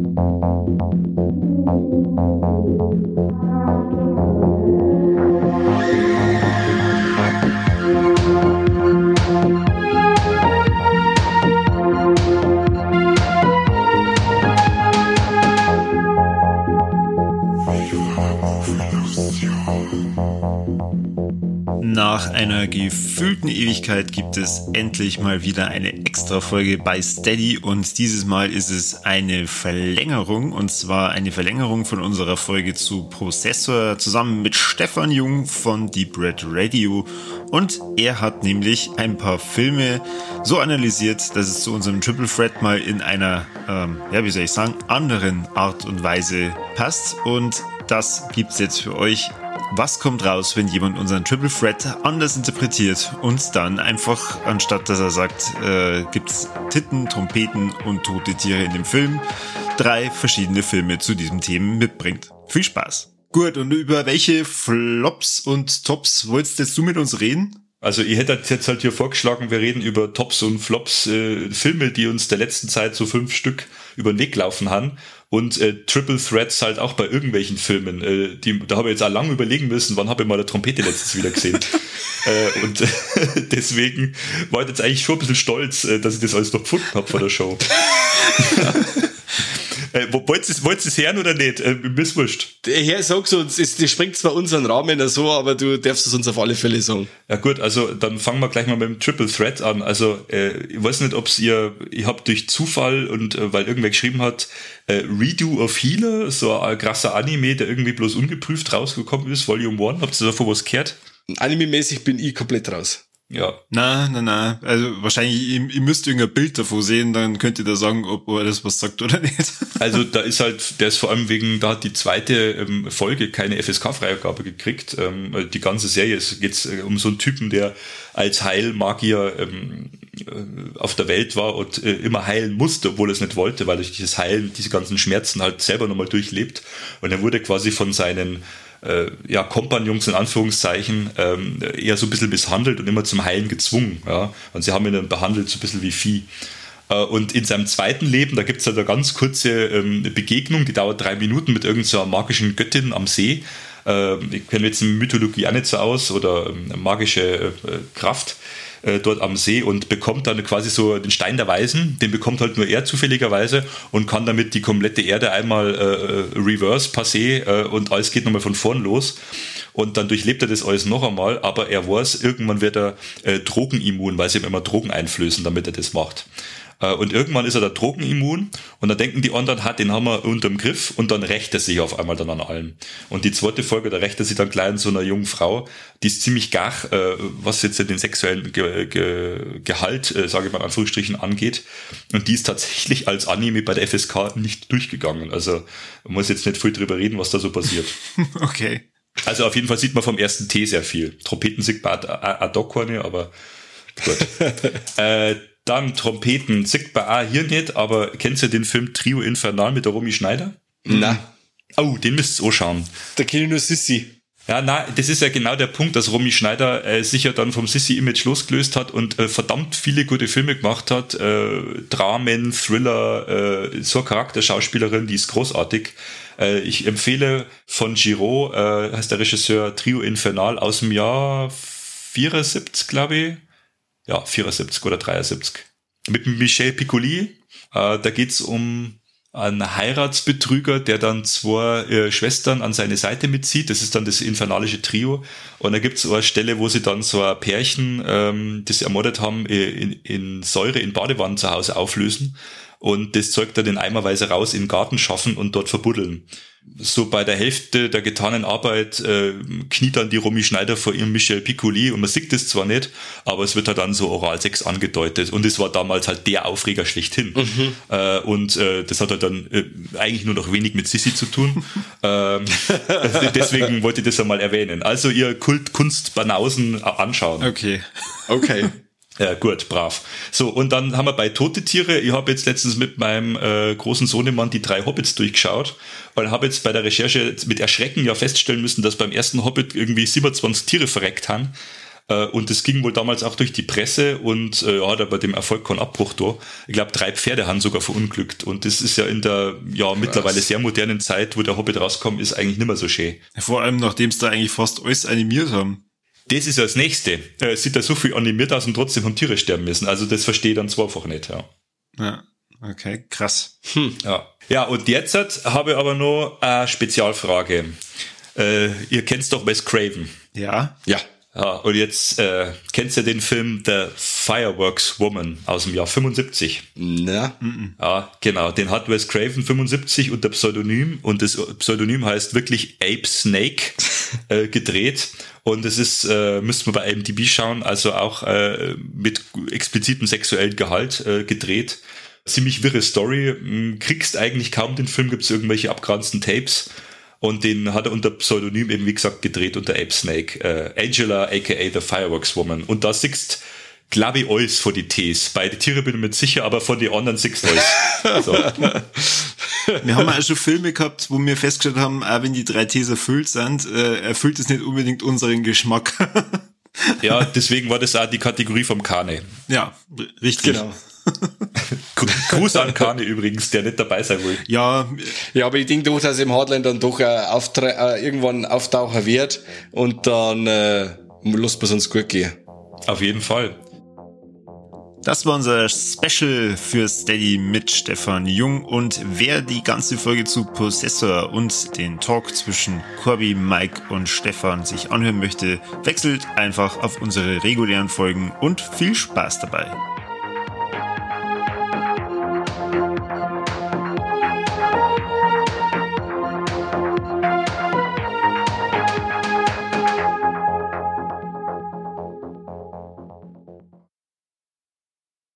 Thank you. Nach einer gefühlten Ewigkeit gibt es endlich mal wieder eine extra Folge bei Steady und dieses Mal ist es eine Verlängerung und zwar eine Verlängerung von unserer Folge zu Prozessor zusammen mit Stefan Jung von Deep Red Radio. Und er hat nämlich ein paar Filme so analysiert, dass es zu unserem Triple Threat mal in einer, ähm, ja wie soll ich sagen, anderen Art und Weise passt. Und das gibt's jetzt für euch was kommt raus, wenn jemand unseren Triple Threat anders interpretiert und dann einfach, anstatt dass er sagt, äh, gibt's Titten, Trompeten und tote Tiere in dem Film, drei verschiedene Filme zu diesem Themen mitbringt. Viel Spaß! Gut, und über welche Flops und Tops wolltest jetzt du mit uns reden? Also ich hätte jetzt halt hier vorgeschlagen, wir reden über Tops und Flops, äh, Filme, die uns der letzten Zeit so fünf Stück über den Weg laufen haben und äh, Triple Threats halt auch bei irgendwelchen Filmen. Äh, die, da habe ich jetzt auch lange überlegen müssen, wann habe ich mal eine Trompete letztens wieder gesehen. äh, und äh, deswegen war ich jetzt eigentlich schon ein bisschen stolz, äh, dass ich das alles noch gefunden habe vor der Show. Äh, wollt ihr es hören oder nicht? Äh, mir ist wurscht. Herr, sag's uns. Es, das springt zwar unseren Rahmen so, aber du darfst es uns auf alle Fälle sagen. Ja gut, also dann fangen wir gleich mal mit dem Triple Threat an. Also äh, ich weiß nicht, ob's ihr, ich habt durch Zufall und äh, weil irgendwer geschrieben hat, äh, Redo of Healer, so ein krasser Anime, der irgendwie bloß ungeprüft rausgekommen ist, Volume 1. Habt ihr davon was gehört? Anime-mäßig bin ich komplett raus. Ja. Na, na, na. Also wahrscheinlich, ihr, ihr müsst irgendein Bild davor sehen, dann könnt ihr da sagen, ob er das was sagt oder nicht. Also da ist halt, der ist vor allem wegen, da hat die zweite ähm, Folge keine FSK-Freigabe gekriegt. Ähm, die ganze Serie es geht äh, um so einen Typen, der als Heilmagier ähm, äh, auf der Welt war und äh, immer heilen musste, obwohl er es nicht wollte, weil durch dieses Heilen diese ganzen Schmerzen halt selber nochmal durchlebt. Und er wurde quasi von seinen ja, Kompagnons in Anführungszeichen ähm, eher so ein bisschen misshandelt und immer zum Heilen gezwungen. Ja? Und sie haben ihn dann behandelt so ein bisschen wie Vieh. Äh, und in seinem zweiten Leben, da gibt es halt eine ganz kurze ähm, Begegnung, die dauert drei Minuten mit irgendeiner magischen Göttin am See. Äh, ich kenne jetzt in Mythologie auch nicht so aus oder ähm, magische äh, Kraft äh, dort am See und bekommt dann quasi so den Stein der Weisen, den bekommt halt nur er zufälligerweise und kann damit die komplette Erde einmal äh, äh reverse passé äh, und alles geht nochmal von vorn los. Und dann durchlebt er das alles noch einmal, aber er weiß, irgendwann wird er äh, drogenimmun, weil sie ihm immer Drogen einflößen, damit er das macht. Äh, und irgendwann ist er da drogenimmun und dann denken die anderen, hat den haben wir unterm Griff und dann rächt er sich auf einmal dann an allem. Und die zweite Folge, da rächt er sich dann gleich an so einer jungen Frau, die ist ziemlich gach, äh, was jetzt den sexuellen Ge Ge Gehalt, äh, sage ich mal in Anführungsstrichen, angeht. Und die ist tatsächlich als Anime bei der FSK nicht durchgegangen. Also man muss jetzt nicht viel drüber reden, was da so passiert. okay. Also auf jeden Fall sieht man vom ersten T sehr viel. Trompeten sieht man ad hoc aber gut. äh, dann Trompeten, sieht bei A hier nicht, aber kennst du den Film Trio Infernal mit der Romy Schneider? Na. Oh, den müsst ihr auch schauen. Da kenne ich nur Sissi. Ja, na, das ist ja genau der Punkt, dass Romy Schneider äh, sich ja dann vom Sissy-Image losgelöst hat und äh, verdammt viele gute Filme gemacht hat. Äh, Dramen, Thriller, äh, so Charakterschauspielerin, die ist großartig. Äh, ich empfehle von Giraud, äh, heißt der Regisseur, Trio Infernal aus dem Jahr 74, glaube ich ja, 74 oder 73. Mit Michel Piccoli, äh, da geht's um einen Heiratsbetrüger, der dann zwei äh, Schwestern an seine Seite mitzieht. Das ist dann das infernalische Trio. Und da gibt's eine Stelle, wo sie dann so ein Pärchen, ähm, das sie ermordet haben, äh, in, in Säure in Badewannen zu Hause auflösen und das Zeug dann in eimerweise raus in den Garten schaffen und dort verbuddeln. So bei der Hälfte der getanen Arbeit äh, kniet dann die Romy Schneider vor ihrem Michel Piccoli und man sieht das zwar nicht, aber es wird halt dann so Oralsex angedeutet und es war damals halt der Aufreger schlechthin. Mhm. Äh, und äh, das hat halt dann äh, eigentlich nur noch wenig mit Sissi zu tun. ähm, deswegen wollte ich das einmal erwähnen. Also ihr Kult Kunst Banausen anschauen. Okay. Okay. Ja, gut, brav. So, und dann haben wir bei Tote Tiere, ich habe jetzt letztens mit meinem äh, großen Sohnemann die drei Hobbits durchgeschaut und habe jetzt bei der Recherche mit Erschrecken ja feststellen müssen, dass beim ersten Hobbit irgendwie 27 Tiere verreckt haben. Äh, und das ging wohl damals auch durch die Presse und äh, hat aber dem Erfolg keinen Abbruch da. Ich glaube, drei Pferde haben sogar verunglückt. Und das ist ja in der ja mittlerweile sehr modernen Zeit, wo der Hobbit rauskommt, ist eigentlich nicht mehr so schön. Vor allem, nachdem sie da eigentlich fast alles animiert haben. Das ist ja das Nächste. Äh, sieht da so viel animiert aus und trotzdem haben Tiere sterben müssen. Also das verstehe ich dann zweifach nicht, ja. Ja, okay, krass. Hm. Ja. ja, und jetzt habe ich aber noch eine Spezialfrage. Äh, ihr kennt doch Wes Craven. Ja. Ja. Ja, und jetzt äh, kennst du den Film The Fireworks Woman aus dem Jahr 75? Na. Ja, genau. Den hat Wes Craven 75 unter Pseudonym und das Pseudonym heißt wirklich Ape Snake äh, gedreht. Und es ist, äh, müsste man bei IMDb schauen, also auch äh, mit explizitem sexuellen Gehalt äh, gedreht. Ziemlich wirre Story. Kriegst eigentlich kaum den Film, gibt's irgendwelche abgeranzten Tapes. Und den hat er unter Pseudonym eben, wie gesagt, gedreht unter Ape Snake. Äh, Angela, aka The Fireworks Woman. Und da siehst glaube ich, alles vor die Ts. Bei den Tieren bin ich mir sicher, aber von den anderen siehst du alles. So. Wir haben auch schon Filme gehabt, wo wir festgestellt haben, auch wenn die drei Ts erfüllt sind, äh, erfüllt es nicht unbedingt unseren Geschmack. ja, deswegen war das auch die Kategorie vom Kane. Ja, richtig. Genau. Gruß an Kane übrigens, der nicht dabei sein will. Ja, ja, aber ich denke doch, dass im Hardline dann doch äh, äh, irgendwann auftauchen wird und dann äh, lässt man uns gut gehen. Auf jeden Fall. Das war unser Special für Steady mit Stefan Jung und wer die ganze Folge zu Possessor und den Talk zwischen Corby, Mike und Stefan sich anhören möchte, wechselt einfach auf unsere regulären Folgen und viel Spaß dabei.